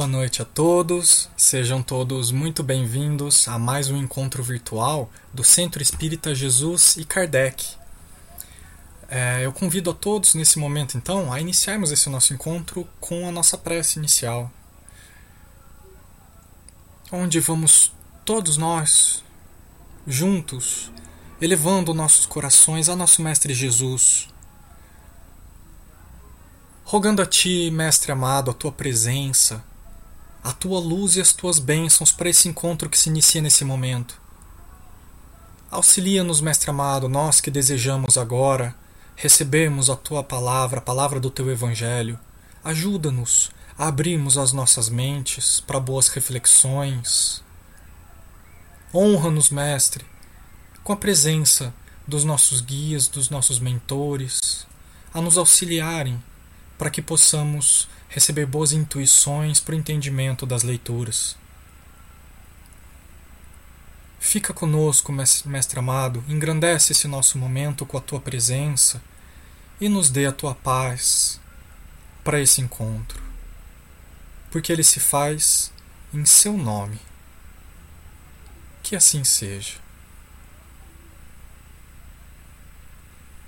Boa noite a todos, sejam todos muito bem-vindos a mais um encontro virtual do Centro Espírita Jesus e Kardec. É, eu convido a todos nesse momento, então, a iniciarmos esse nosso encontro com a nossa prece inicial, onde vamos todos nós, juntos, elevando nossos corações a nosso Mestre Jesus rogando a Ti, Mestre amado, a Tua presença, a Tua luz e as Tuas bênçãos para esse encontro que se inicia nesse momento. Auxilia-nos, Mestre amado, nós que desejamos agora recebermos a Tua palavra, a palavra do Teu Evangelho. Ajuda-nos a abrirmos as nossas mentes para boas reflexões. Honra-nos, Mestre, com a presença dos nossos guias, dos nossos mentores, a nos auxiliarem para que possamos receber boas intuições para o entendimento das leituras. Fica conosco, Mestre amado, engrandece esse nosso momento com a tua presença e nos dê a tua paz para esse encontro, porque ele se faz em seu nome. Que assim seja.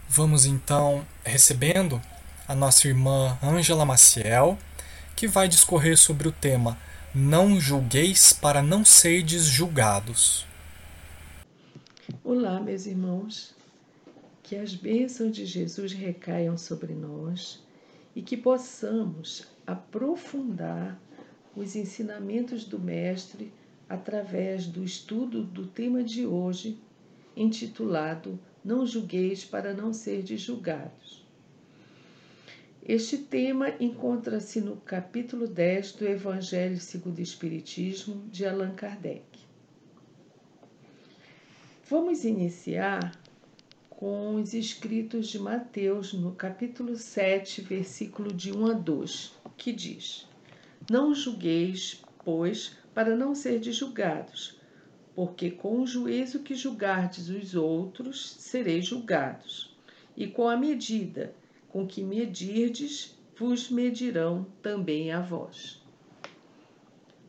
Vamos então recebendo a nossa irmã Ângela Maciel, que vai discorrer sobre o tema Não julgueis para não serdes julgados. Olá, meus irmãos. Que as bênçãos de Jesus recaiam sobre nós e que possamos aprofundar os ensinamentos do Mestre através do estudo do tema de hoje, intitulado Não julgueis para não serdes julgados. Este tema encontra-se no capítulo 10 do Evangelho segundo o Espiritismo de Allan Kardec. Vamos iniciar com os escritos de Mateus no capítulo 7, versículo de 1 a 2, que diz: Não julgueis, pois, para não serdes julgados, porque com o juízo que julgardes os outros, sereis julgados, e com a medida com que medirdes, vos medirão também a vós.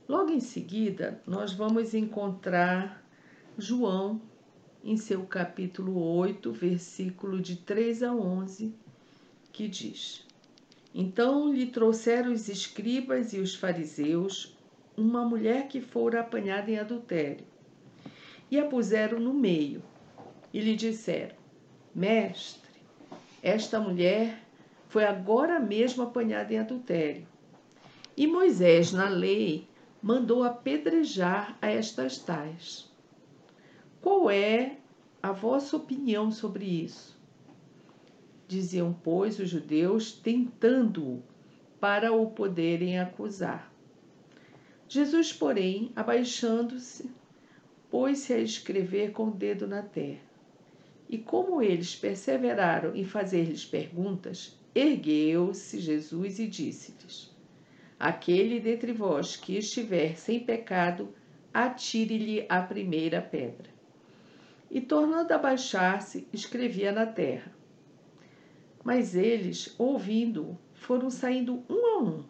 Logo em seguida, nós vamos encontrar João em seu capítulo 8, versículo de 3 a 11, que diz: Então lhe trouxeram os escribas e os fariseus uma mulher que fora apanhada em adultério, e a puseram no meio, e lhe disseram: Mestre, esta mulher foi agora mesmo apanhada em adultério. E Moisés, na lei, mandou apedrejar a estas tais. Qual é a vossa opinião sobre isso? Diziam, pois, os judeus, tentando-o para o poderem acusar. Jesus, porém, abaixando-se, pôs-se a escrever com o dedo na terra. E como eles perseveraram em fazer-lhes perguntas, ergueu-se Jesus e disse-lhes: Aquele dentre vós que estiver sem pecado, atire-lhe a primeira pedra. E tornando a baixar-se, escrevia na terra. Mas eles, ouvindo-o, foram saindo um a um,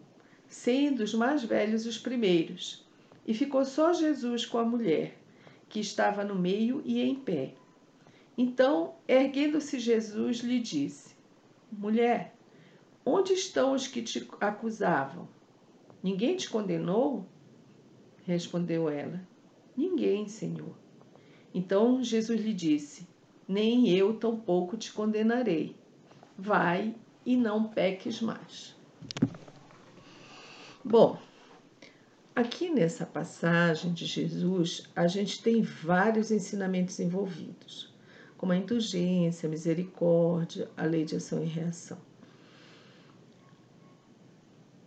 sendo os mais velhos os primeiros. E ficou só Jesus com a mulher, que estava no meio e em pé. Então, erguendo-se Jesus, lhe disse: Mulher, onde estão os que te acusavam? Ninguém te condenou? Respondeu ela: Ninguém, Senhor. Então Jesus lhe disse: Nem eu tampouco te condenarei. Vai e não peques mais. Bom, aqui nessa passagem de Jesus, a gente tem vários ensinamentos envolvidos como a indulgência, a misericórdia, a lei de ação e reação.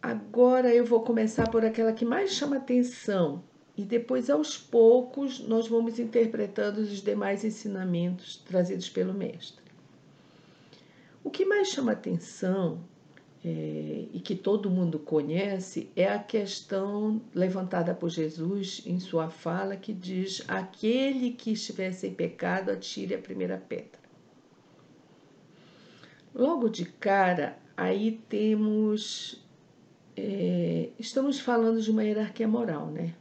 Agora eu vou começar por aquela que mais chama atenção e depois, aos poucos, nós vamos interpretando os demais ensinamentos trazidos pelo Mestre. O que mais chama atenção é, e que todo mundo conhece é a questão levantada por Jesus em sua fala que diz: aquele que estiver sem pecado, atire a primeira pedra. Logo de cara, aí temos é, estamos falando de uma hierarquia moral, né?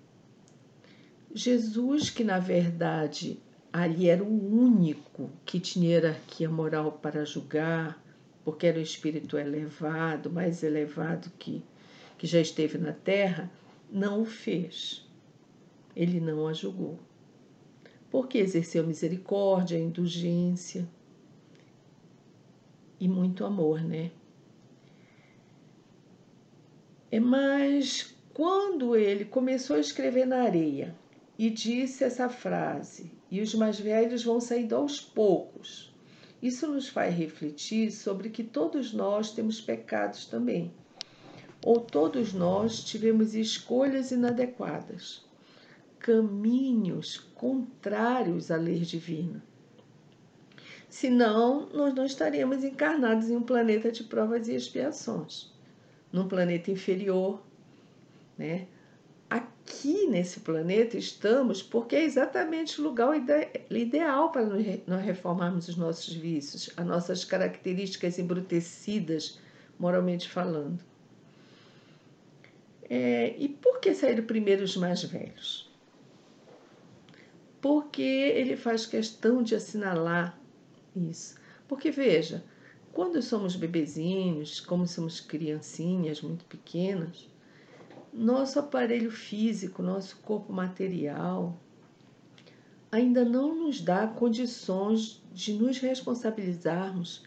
Jesus, que na verdade ali era o único que tinha hierarquia moral para julgar, porque era o espírito elevado, mais elevado que, que já esteve na terra, não o fez. Ele não a julgou. Porque exerceu misericórdia, indulgência e muito amor, né? É, mas quando ele começou a escrever na areia e disse essa frase: e os mais velhos vão saindo aos poucos. Isso nos faz refletir sobre que todos nós temos pecados também, ou todos nós tivemos escolhas inadequadas, caminhos contrários à lei divina. Senão, nós não estaríamos encarnados em um planeta de provas e expiações, num planeta inferior, né? Aqui nesse planeta estamos porque é exatamente o lugar ideal para nós reformarmos os nossos vícios, as nossas características embrutecidas, moralmente falando. É, e por que saíram primeiro os mais velhos? Porque ele faz questão de assinalar isso. Porque veja, quando somos bebezinhos, como somos criancinhas muito pequenas, nosso aparelho físico, nosso corpo material, ainda não nos dá condições de nos responsabilizarmos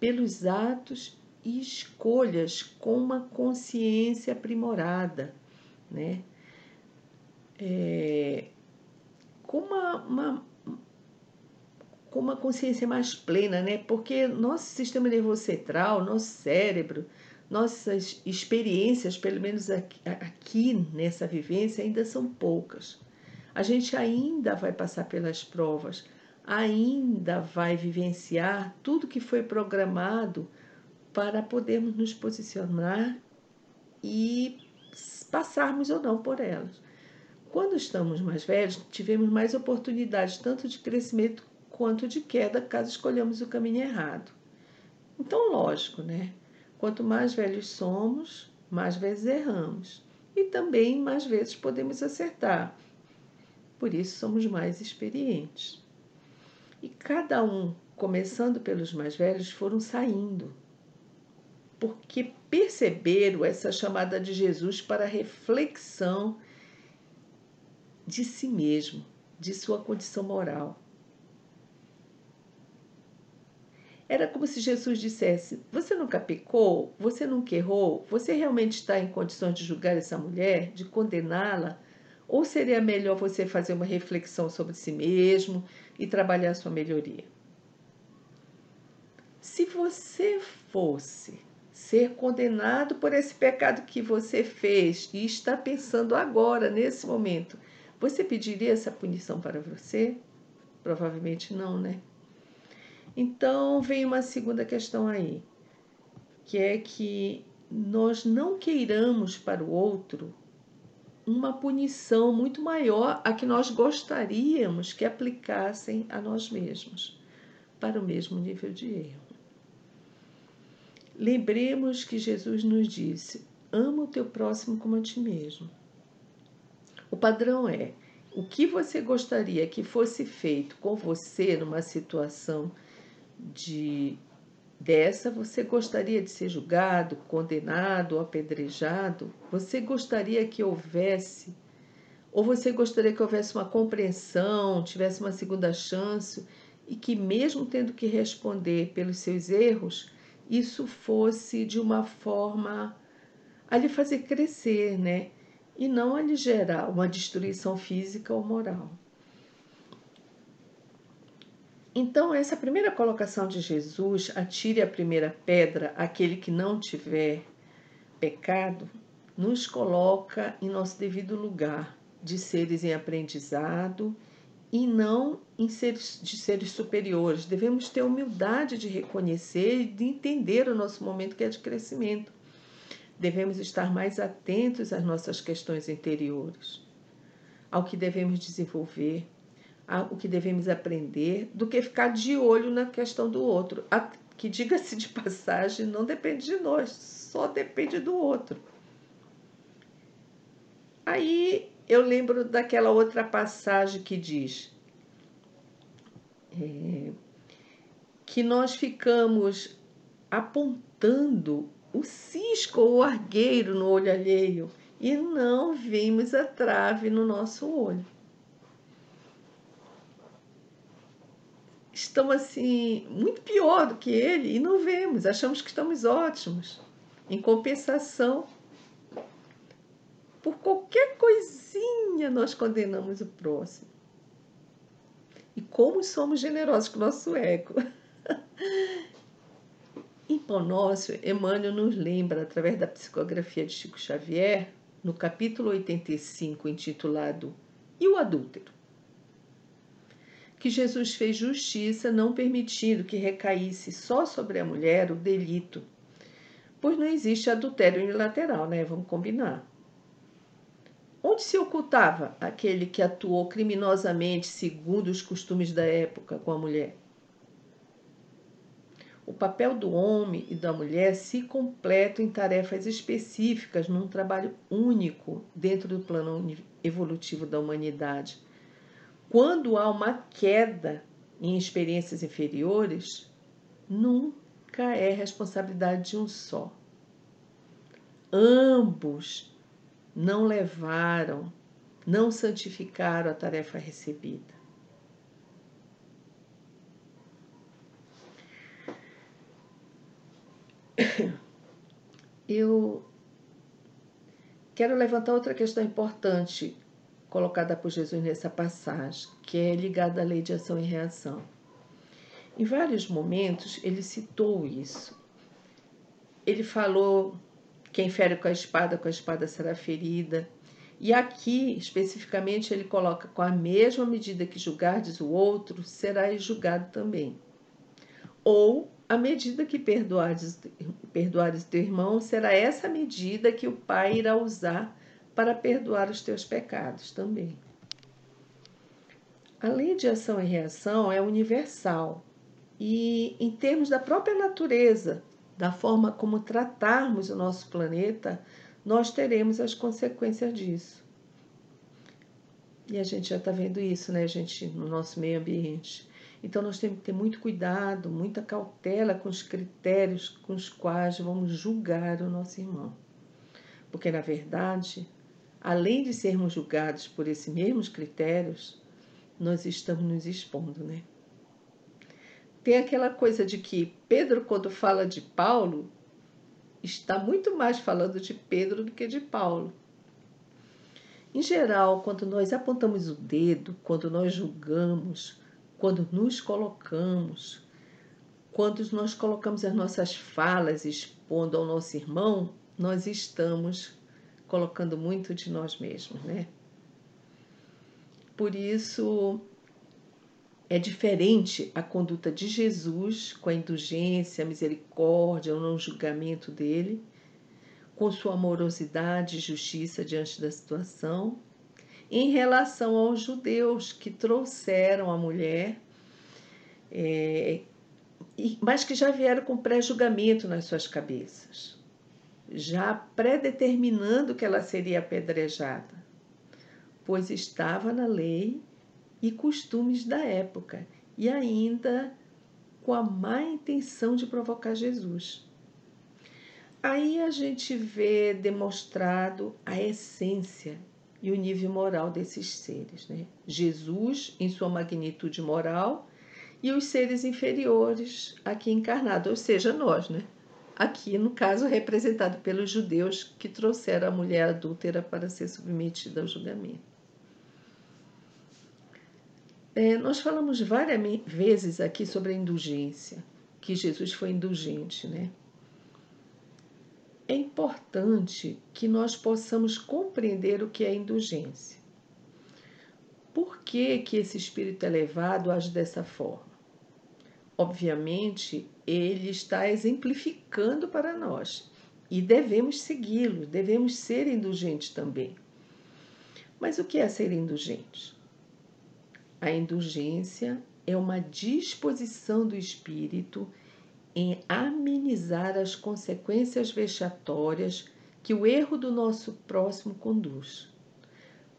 pelos atos e escolhas com uma consciência aprimorada, né? É, com uma, uma, com uma consciência mais plena, né? Porque nosso sistema nervoso central, nosso cérebro, nossas experiências, pelo menos aqui, aqui nessa vivência, ainda são poucas. A gente ainda vai passar pelas provas, ainda vai vivenciar tudo que foi programado para podermos nos posicionar e passarmos ou não por elas. Quando estamos mais velhos, tivemos mais oportunidades tanto de crescimento quanto de queda, caso escolhamos o caminho errado. Então, lógico, né? Quanto mais velhos somos, mais vezes erramos. E também mais vezes podemos acertar. Por isso somos mais experientes. E cada um, começando pelos mais velhos, foram saindo. Porque perceberam essa chamada de Jesus para reflexão de si mesmo, de sua condição moral. Era como se Jesus dissesse: Você nunca pecou? Você nunca errou? Você realmente está em condições de julgar essa mulher, de condená-la? Ou seria melhor você fazer uma reflexão sobre si mesmo e trabalhar sua melhoria? Se você fosse ser condenado por esse pecado que você fez e está pensando agora, nesse momento, você pediria essa punição para você? Provavelmente não, né? Então vem uma segunda questão aí, que é que nós não queiramos para o outro uma punição muito maior a que nós gostaríamos que aplicassem a nós mesmos, para o mesmo nível de erro. Lembremos que Jesus nos disse: ama o teu próximo como a ti mesmo. O padrão é: o que você gostaria que fosse feito com você numa situação de dessa você gostaria de ser julgado, condenado, apedrejado? Você gostaria que houvesse ou você gostaria que houvesse uma compreensão, tivesse uma segunda chance e que mesmo tendo que responder pelos seus erros, isso fosse de uma forma a lhe fazer crescer, né? E não a lhe gerar uma destruição física ou moral. Então, essa primeira colocação de Jesus, atire a primeira pedra aquele que não tiver pecado, nos coloca em nosso devido lugar de seres em aprendizado e não em seres, de seres superiores. Devemos ter humildade de reconhecer e de entender o nosso momento que é de crescimento. Devemos estar mais atentos às nossas questões interiores, ao que devemos desenvolver, o que devemos aprender do que ficar de olho na questão do outro. que, diga-se de passagem, não depende de nós, só depende do outro. Aí eu lembro daquela outra passagem que diz é, que nós ficamos apontando o cisco ou o argueiro no olho alheio e não vimos a trave no nosso olho. Estamos assim, muito pior do que ele e não vemos, achamos que estamos ótimos. Em compensação, por qualquer coisinha nós condenamos o próximo. E como somos generosos com o nosso ego. em Pão Nosso, Emmanuel nos lembra, através da psicografia de Chico Xavier, no capítulo 85, intitulado E o adúltero? Que Jesus fez justiça, não permitindo que recaísse só sobre a mulher o delito, pois não existe adultério unilateral, né? Vamos combinar. Onde se ocultava aquele que atuou criminosamente segundo os costumes da época com a mulher? O papel do homem e da mulher se completam em tarefas específicas num trabalho único dentro do plano evolutivo da humanidade. Quando há uma queda em experiências inferiores, nunca é responsabilidade de um só. Ambos não levaram, não santificaram a tarefa recebida. Eu quero levantar outra questão importante colocada por Jesus nessa passagem, que é ligada à lei de ação e reação. Em vários momentos ele citou isso. Ele falou quem fere com a espada, com a espada será ferida. E aqui, especificamente, ele coloca: com a mesma medida que julgardes o outro, serás julgado também. Ou a medida que perdoares, perdoares teu irmão, será essa medida que o Pai irá usar para perdoar os teus pecados também. A lei de ação e reação é universal e, em termos da própria natureza, da forma como tratarmos o nosso planeta, nós teremos as consequências disso. E a gente já está vendo isso, né, gente, no nosso meio ambiente. Então nós temos que ter muito cuidado, muita cautela com os critérios com os quais vamos julgar o nosso irmão. Porque, na verdade, além de sermos julgados por esses mesmos critérios, nós estamos nos expondo, né? tem aquela coisa de que Pedro, quando fala de Paulo, está muito mais falando de Pedro do que de Paulo. Em geral, quando nós apontamos o dedo, quando nós julgamos, quando nos colocamos, quando nós colocamos as nossas falas expondo ao nosso irmão, nós estamos colocando muito de nós mesmos, né? Por isso, é diferente a conduta de Jesus com a indulgência, a misericórdia, o não julgamento dele, com sua amorosidade e justiça diante da situação, em relação aos judeus que trouxeram a mulher, é, mas que já vieram com pré-julgamento nas suas cabeças, já predeterminando que ela seria apedrejada, pois estava na lei e costumes da época, e ainda com a má intenção de provocar Jesus. Aí a gente vê demonstrado a essência e o nível moral desses seres. Né? Jesus, em sua magnitude moral, e os seres inferiores aqui encarnados, ou seja, nós, né? Aqui, no caso, representado pelos judeus que trouxeram a mulher adúltera para ser submetida ao julgamento. É, nós falamos várias vezes aqui sobre a indulgência, que Jesus foi indulgente, né? É importante que nós possamos compreender o que é indulgência. Por que, que esse espírito elevado age dessa forma? Obviamente, ele está exemplificando para nós e devemos segui-lo, devemos ser indulgentes também. Mas o que é ser indulgente? A indulgência é uma disposição do espírito em amenizar as consequências vexatórias que o erro do nosso próximo conduz.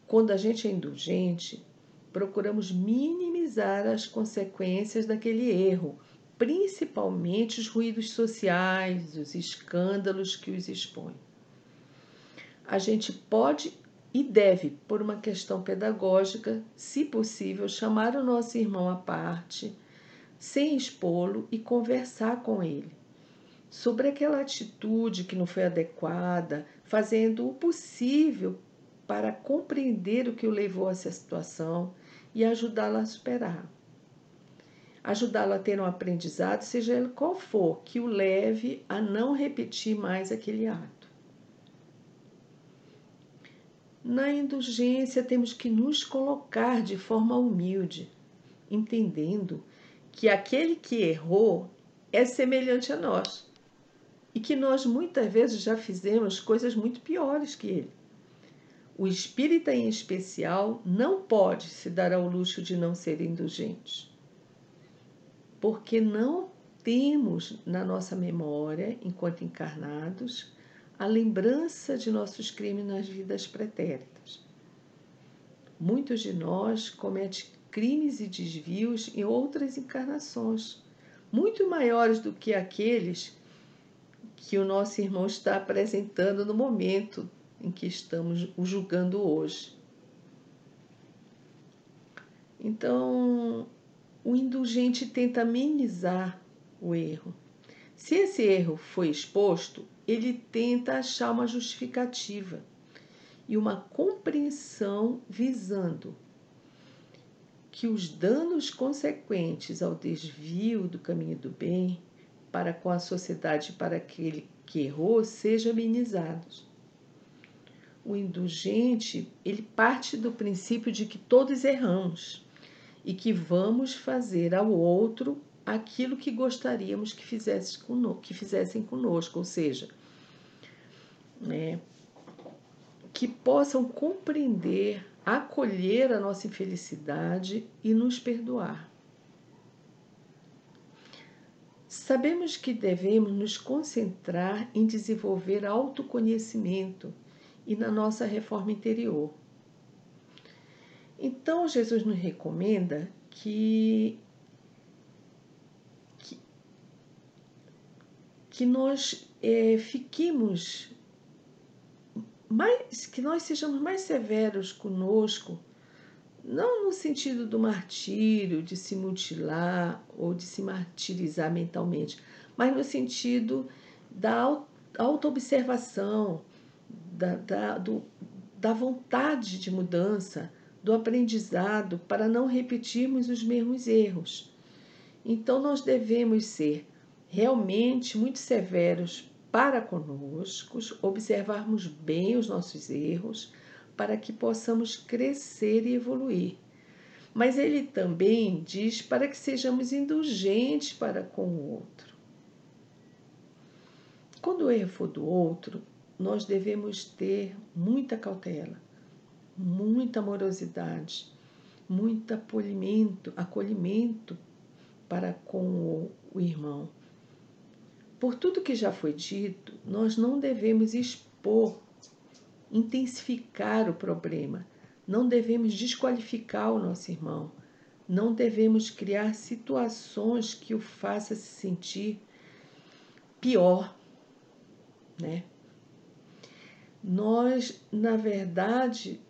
quando a gente é indulgente, procuramos minimizar as consequências daquele erro, principalmente os ruídos sociais, os escândalos que os expõem. A gente pode e deve, por uma questão pedagógica, se possível, chamar o nosso irmão à parte, sem expô-lo e conversar com ele sobre aquela atitude que não foi adequada, fazendo o possível para compreender o que o levou a essa situação e ajudá-lo a superar. Ajudá-lo a ter um aprendizado, seja ele qual for, que o leve a não repetir mais aquele ato. Na indulgência, temos que nos colocar de forma humilde, entendendo que aquele que errou é semelhante a nós e que nós muitas vezes já fizemos coisas muito piores que ele. O espírita, em especial, não pode se dar ao luxo de não ser indulgente, porque não temos na nossa memória, enquanto encarnados, a lembrança de nossos crimes nas vidas pretéritas. Muitos de nós cometem crimes e desvios em outras encarnações, muito maiores do que aqueles que o nosso irmão está apresentando no momento em que estamos o julgando hoje. Então, o indulgente tenta amenizar o erro. Se esse erro foi exposto, ele tenta achar uma justificativa e uma compreensão visando que os danos consequentes ao desvio do caminho do bem para com a sociedade para aquele que errou sejam amenizados o indulgente, ele parte do princípio de que todos erramos e que vamos fazer ao outro aquilo que gostaríamos que, fizesse conosco, que fizessem conosco, ou seja, né, que possam compreender, acolher a nossa infelicidade e nos perdoar. Sabemos que devemos nos concentrar em desenvolver autoconhecimento e na nossa reforma interior. Então, Jesus nos recomenda que, que, que nós é, fiquemos mais, que nós sejamos mais severos conosco, não no sentido do martírio, de se mutilar ou de se martirizar mentalmente, mas no sentido da autoobservação, da, da, da vontade de mudança, do aprendizado, para não repetirmos os mesmos erros. Então, nós devemos ser realmente muito severos para conosco, observarmos bem os nossos erros, para que possamos crescer e evoluir. Mas ele também diz para que sejamos indulgentes para com o outro. Quando o erro for do outro, nós devemos ter muita cautela, muita amorosidade, muito acolhimento, acolhimento para com o, irmão. Por tudo que já foi dito, nós não devemos expor, intensificar o problema, não devemos desqualificar o nosso irmão, não devemos criar situações que o faça se sentir pior, né? nós, na verdade,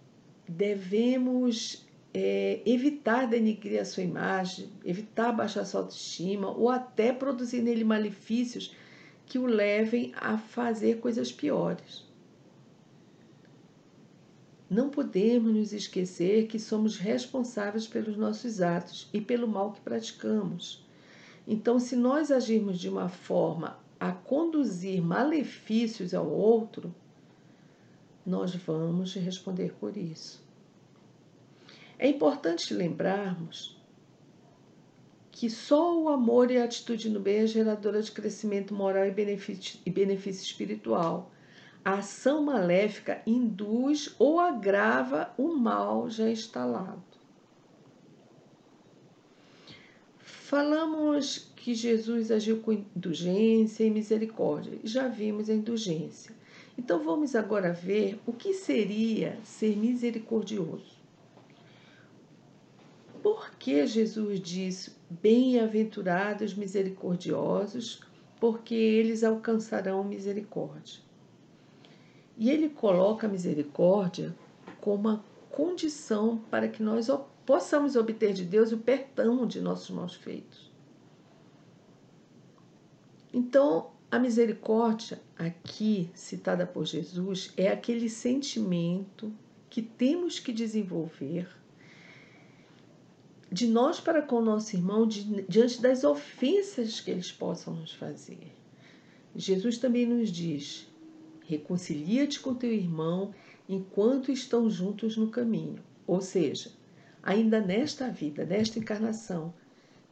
devemos é, evitar denigrir a sua imagem, evitar baixar sua autoestima ou até produzir nele malefícios que o levem a fazer coisas piores. Não podemos nos esquecer que somos responsáveis pelos nossos atos e pelo mal que praticamos. Então, se nós agirmos de uma forma a conduzir malefícios ao outro, nós vamos responder por isso. É importante lembrarmos que só o amor e a atitude no bem é geradora de crescimento moral e benefício, e benefício espiritual. A ação maléfica induz ou agrava o mal já instalado. Falamos que Jesus agiu com indulgência e misericórdia. Já vimos a indulgência. Então vamos agora ver o que seria ser misericordioso. Por que Jesus disse: Bem-aventurados misericordiosos, porque eles alcançarão misericórdia? E ele coloca a misericórdia como uma condição para que nós possamos obter de Deus o perdão de nossos maus feitos. Então, a misericórdia, aqui citada por Jesus, é aquele sentimento que temos que desenvolver de nós para com o nosso irmão diante das ofensas que eles possam nos fazer. Jesus também nos diz: reconcilia-te com teu irmão enquanto estão juntos no caminho. Ou seja, ainda nesta vida, nesta encarnação,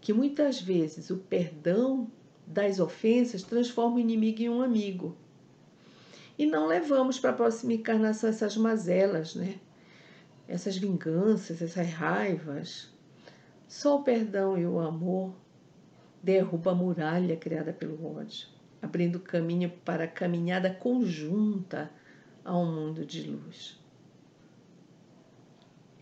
que muitas vezes o perdão das ofensas transforma o inimigo em um amigo. E não levamos para a próxima encarnação essas mazelas, né? Essas vinganças, essas raivas. Só o perdão e o amor derruba a muralha criada pelo ódio, abrindo caminho para a caminhada conjunta a um mundo de luz.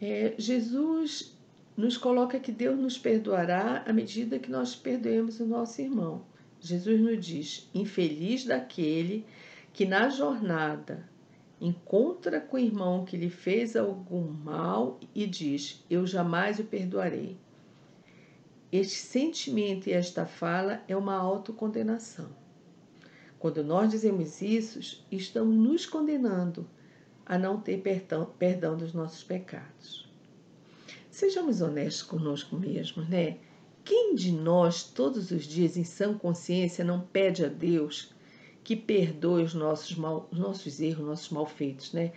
É, Jesus nos coloca que Deus nos perdoará à medida que nós perdoemos o nosso irmão. Jesus nos diz: infeliz daquele que na jornada encontra com o irmão que lhe fez algum mal e diz: Eu jamais o perdoarei. Este sentimento e esta fala é uma autocondenação. Quando nós dizemos isso, estamos nos condenando a não ter perdão, dos nossos pecados. Sejamos honestos conosco mesmos, né? Quem de nós, todos os dias, em sã consciência, não pede a Deus que perdoe os nossos, mal, os nossos erros, nossos malfeitos, né?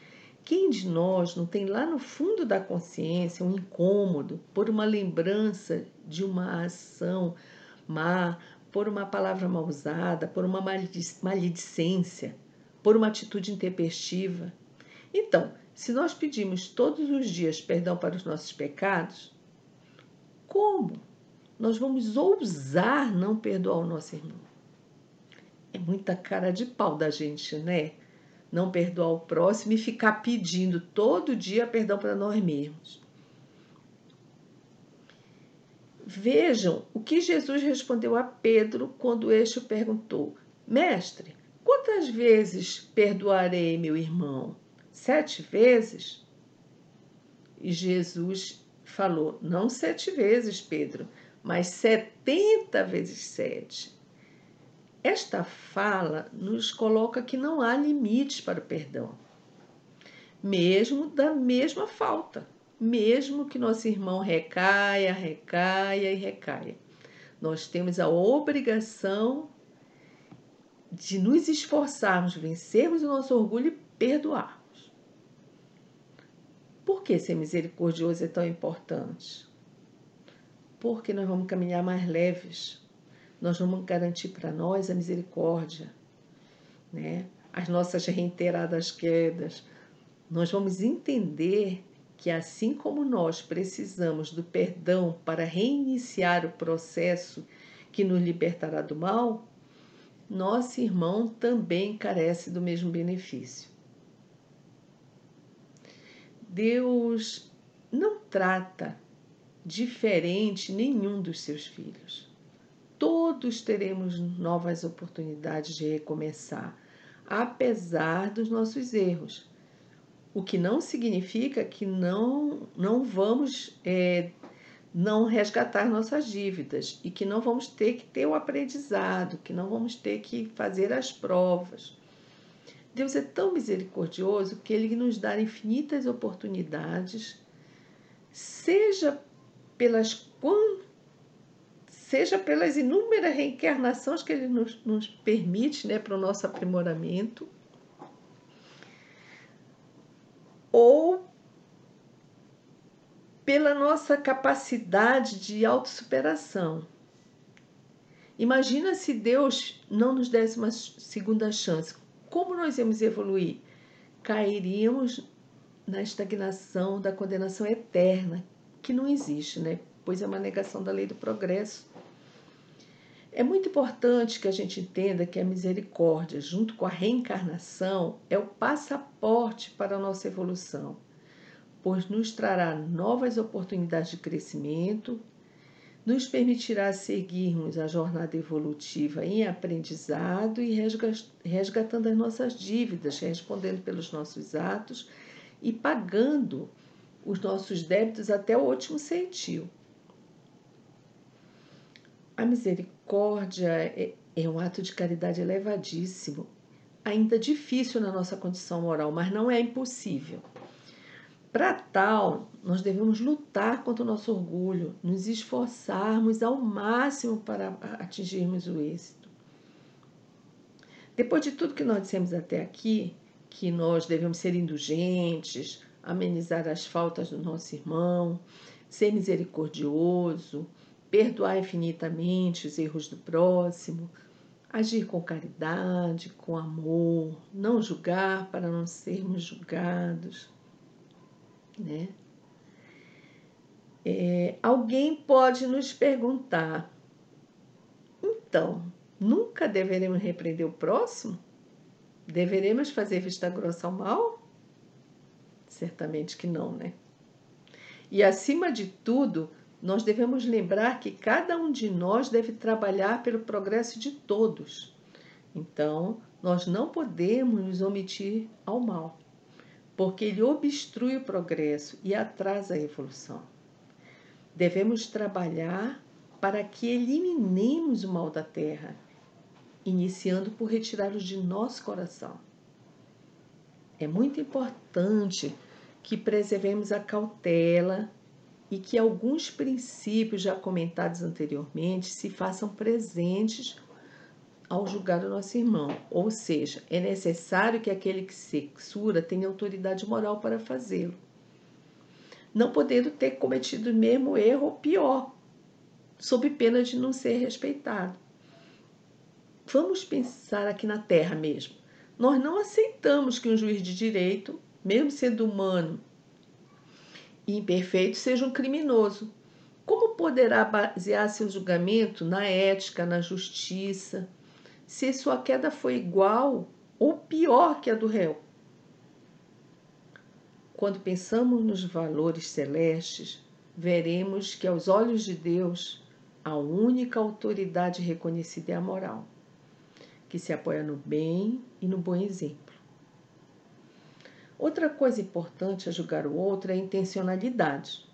Quem de nós não tem lá no fundo da consciência um incômodo por uma lembrança de uma ação má, por uma palavra mal usada, por uma maledicência, por uma atitude intempestiva? Então, se nós pedimos todos os dias perdão para os nossos pecados, como nós vamos ousar não perdoar o nosso irmão. É muita cara de pau da gente, né? Não perdoar o próximo e ficar pedindo todo dia perdão para nós mesmos. Vejam o que Jesus respondeu a Pedro quando este perguntou: Mestre, quantas vezes perdoarei meu irmão? Sete vezes? E Jesus falou: Não sete vezes, Pedro, mas 70 vezes 7. Esta fala nos coloca que não há limites para o perdão, mesmo da mesma falta, mesmo que nosso irmão recaia, recaia e recaia. Nós temos a obrigação de nos esforçarmos, vencermos o nosso orgulho e perdoarmos. Por que ser misericordioso é tão importante? Porque nós vamos caminhar mais leves. Nós vamos garantir para nós a misericórdia, né? As nossas reiteradas quedas. Nós vamos entender que assim como nós precisamos do perdão para reiniciar o processo que nos libertará do mal, nosso irmão também carece do mesmo benefício. Deus não trata diferente nenhum dos seus filhos. Todos teremos novas oportunidades de recomeçar, apesar dos nossos erros. O que não significa que não, não vamos é, não resgatar nossas dívidas e que não vamos ter que ter o aprendizado, que não vamos ter que fazer as provas. Deus é tão misericordioso que Ele nos dá infinitas oportunidades, seja pelas seja pelas inúmeras reencarnações que ele nos, nos permite né, para o nosso aprimoramento, ou pela nossa capacidade de autossuperação. Imagina se Deus não nos desse uma segunda chance. Como nós íamos evoluir? Cairíamos na estagnação da condenação eterna, que não existe, né? pois é uma negação da lei do progresso. É muito importante que a gente entenda que a misericórdia, junto com a reencarnação, é o passaporte para a nossa evolução, pois nos trará novas oportunidades de crescimento, nos permitirá seguirmos a jornada evolutiva em aprendizado e resgatando as nossas dívidas, respondendo pelos nossos atos e pagando os nossos débitos até o último centio. A misericórdia é, é um ato de caridade elevadíssimo, ainda difícil na nossa condição moral, mas não é impossível. Para tal, nós devemos lutar contra o nosso orgulho, nos esforçarmos ao máximo para atingirmos o êxito. Depois de tudo que nós dissemos até aqui, que nós devemos ser indulgentes, amenizar as faltas do nosso irmão, ser misericordioso, perdoar infinitamente os erros do próximo, agir com caridade, com amor, não julgar para não sermos julgados né? É, alguém pode nos perguntar: então, nunca deveremos repreender o próximo? Deveremos fazer vista grossa ao mal? Certamente que não, né? E acima de tudo, nós devemos lembrar que cada um de nós deve trabalhar pelo progresso de todos. Então, nós não podemos nos omitir ao mal porque ele obstrui o progresso e atrasa a evolução. Devemos trabalhar para que eliminemos o mal da terra, iniciando por retirá-lo de nosso coração. É muito importante que preservemos a cautela e que alguns princípios já comentados anteriormente se façam presentes ao julgar o nosso irmão. Ou seja, é necessário que aquele que censura tenha autoridade moral para fazê-lo. Não podendo ter cometido o mesmo erro ou pior, sob pena de não ser respeitado. Vamos pensar aqui na Terra mesmo. Nós não aceitamos que um juiz de direito, mesmo sendo humano e imperfeito, seja um criminoso. Como poderá basear seu julgamento na ética, na justiça? se sua queda foi igual ou pior que a do réu. Quando pensamos nos valores celestes, veremos que, aos olhos de Deus, a única autoridade reconhecida é a moral, que se apoia no bem e no bom exemplo. Outra coisa importante a julgar o outro é a intencionalidade.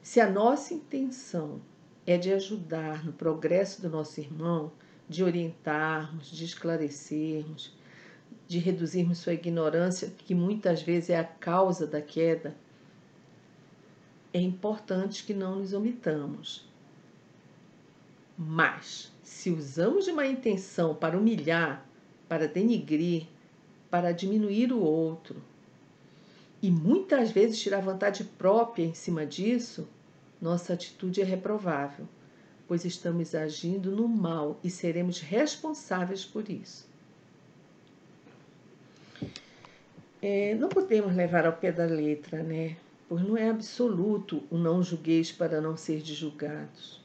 Se a nossa intenção é de ajudar no progresso do nosso irmão, de orientarmos, de esclarecermos, de reduzirmos sua ignorância, que muitas vezes é a causa da queda, é importante que não nos omitamos. Mas, se usamos de uma intenção para humilhar, para denigrir, para diminuir o outro, e muitas vezes tirar vantagem própria em cima disso, nossa atitude é reprovável pois estamos agindo no mal e seremos responsáveis por isso. É, não podemos levar ao pé da letra, né? Pois não é absoluto o não julgueis para não ser julgados.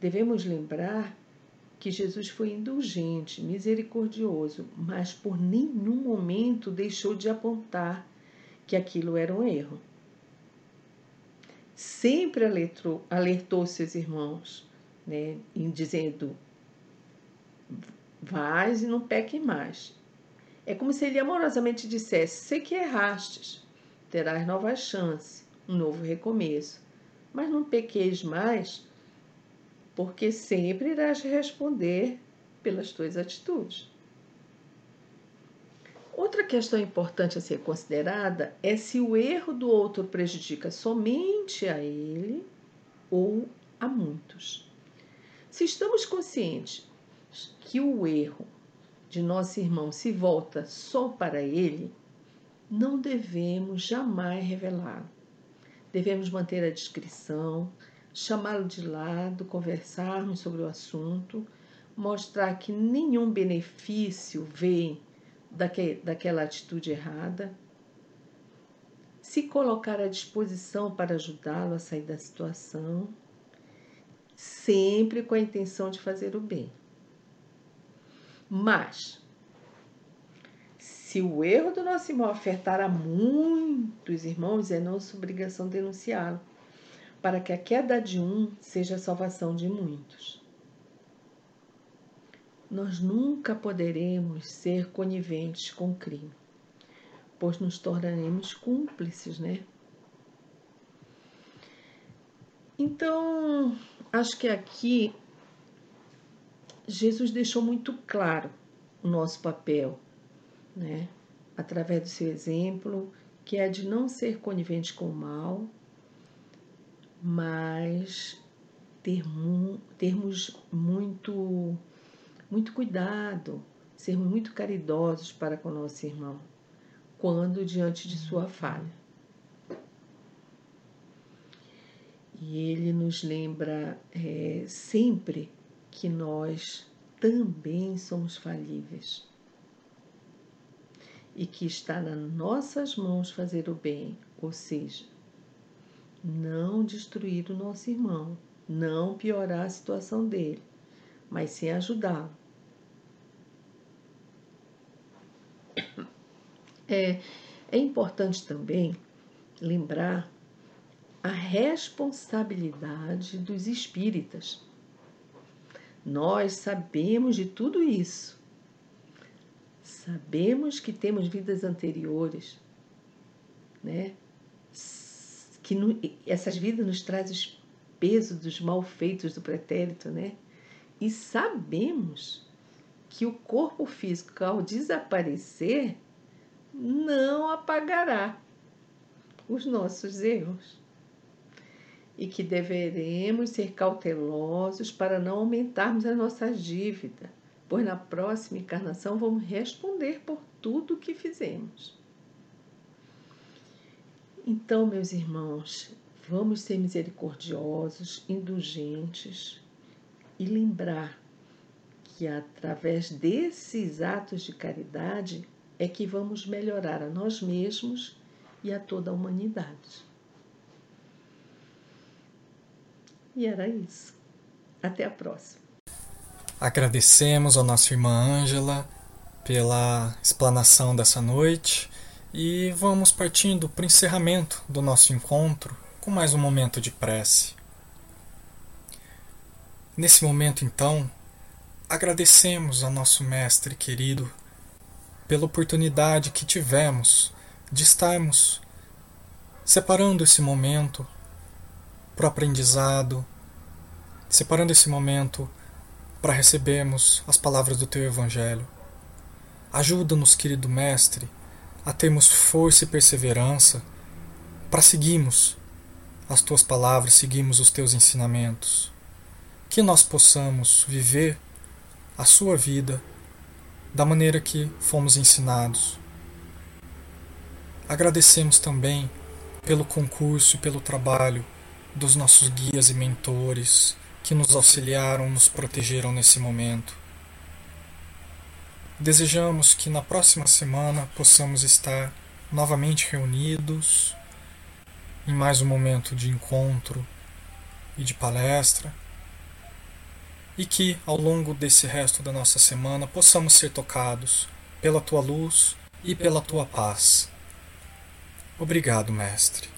Devemos lembrar que Jesus foi indulgente, misericordioso, mas por nenhum momento deixou de apontar que aquilo era um erro. Sempre alertou, alertou seus irmãos né, em dizendo vais e não peque mais. É como se ele amorosamente dissesse: sei que errastes, terás nova chance, um novo recomeço, mas não pequeis mais, porque sempre irás responder pelas tuas atitudes. Outra questão importante a ser considerada é se o erro do outro prejudica somente a ele ou a muitos. Se estamos conscientes que o erro de nosso irmão se volta só para ele, não devemos jamais revelá-lo. Devemos manter a discrição, chamá-lo de lado, conversarmos sobre o assunto, mostrar que nenhum benefício vem daquela atitude errada, se colocar à disposição para ajudá-lo a sair da situação sempre com a intenção de fazer o bem. Mas, se o erro do nosso irmão afetar a muitos irmãos, é nossa obrigação denunciá-lo, para que a queda de um seja a salvação de muitos. Nós nunca poderemos ser coniventes com o crime, pois nos tornaremos cúmplices, né? Então, acho que aqui Jesus deixou muito claro o nosso papel, né? Através do seu exemplo, que é de não ser conivente com o mal, mas ter, termos muito, muito cuidado, sermos muito caridosos para com o nosso irmão, quando diante de sua falha. E ele nos lembra é, sempre que nós também somos falíveis e que está nas nossas mãos fazer o bem, ou seja, não destruir o nosso irmão, não piorar a situação dele, mas sim ajudá-lo. É, é importante também lembrar a responsabilidade dos espíritas. Nós sabemos de tudo isso. Sabemos que temos vidas anteriores, né? Que no, essas vidas nos trazem os pesos dos malfeitos do pretérito, né? E sabemos que o corpo físico, ao desaparecer, não apagará os nossos erros e que deveremos ser cautelosos para não aumentarmos a nossa dívida, pois na próxima encarnação vamos responder por tudo o que fizemos. Então, meus irmãos, vamos ser misericordiosos, indulgentes e lembrar que através desses atos de caridade é que vamos melhorar a nós mesmos e a toda a humanidade. E era isso. Até a próxima. Agradecemos ao nossa irmã Ângela pela explanação dessa noite e vamos partindo para o encerramento do nosso encontro com mais um momento de prece. Nesse momento, então, agradecemos ao nosso Mestre querido pela oportunidade que tivemos de estarmos separando esse momento para o aprendizado, separando esse momento para recebermos as palavras do Teu Evangelho. Ajuda-nos, querido Mestre, a termos força e perseverança para seguirmos as Tuas palavras, seguirmos os Teus ensinamentos. Que nós possamos viver a Sua vida da maneira que fomos ensinados. Agradecemos também pelo concurso e pelo trabalho dos nossos guias e mentores que nos auxiliaram, nos protegeram nesse momento. Desejamos que na próxima semana possamos estar novamente reunidos em mais um momento de encontro e de palestra, e que, ao longo desse resto da nossa semana, possamos ser tocados pela tua luz e pela tua paz. Obrigado, Mestre.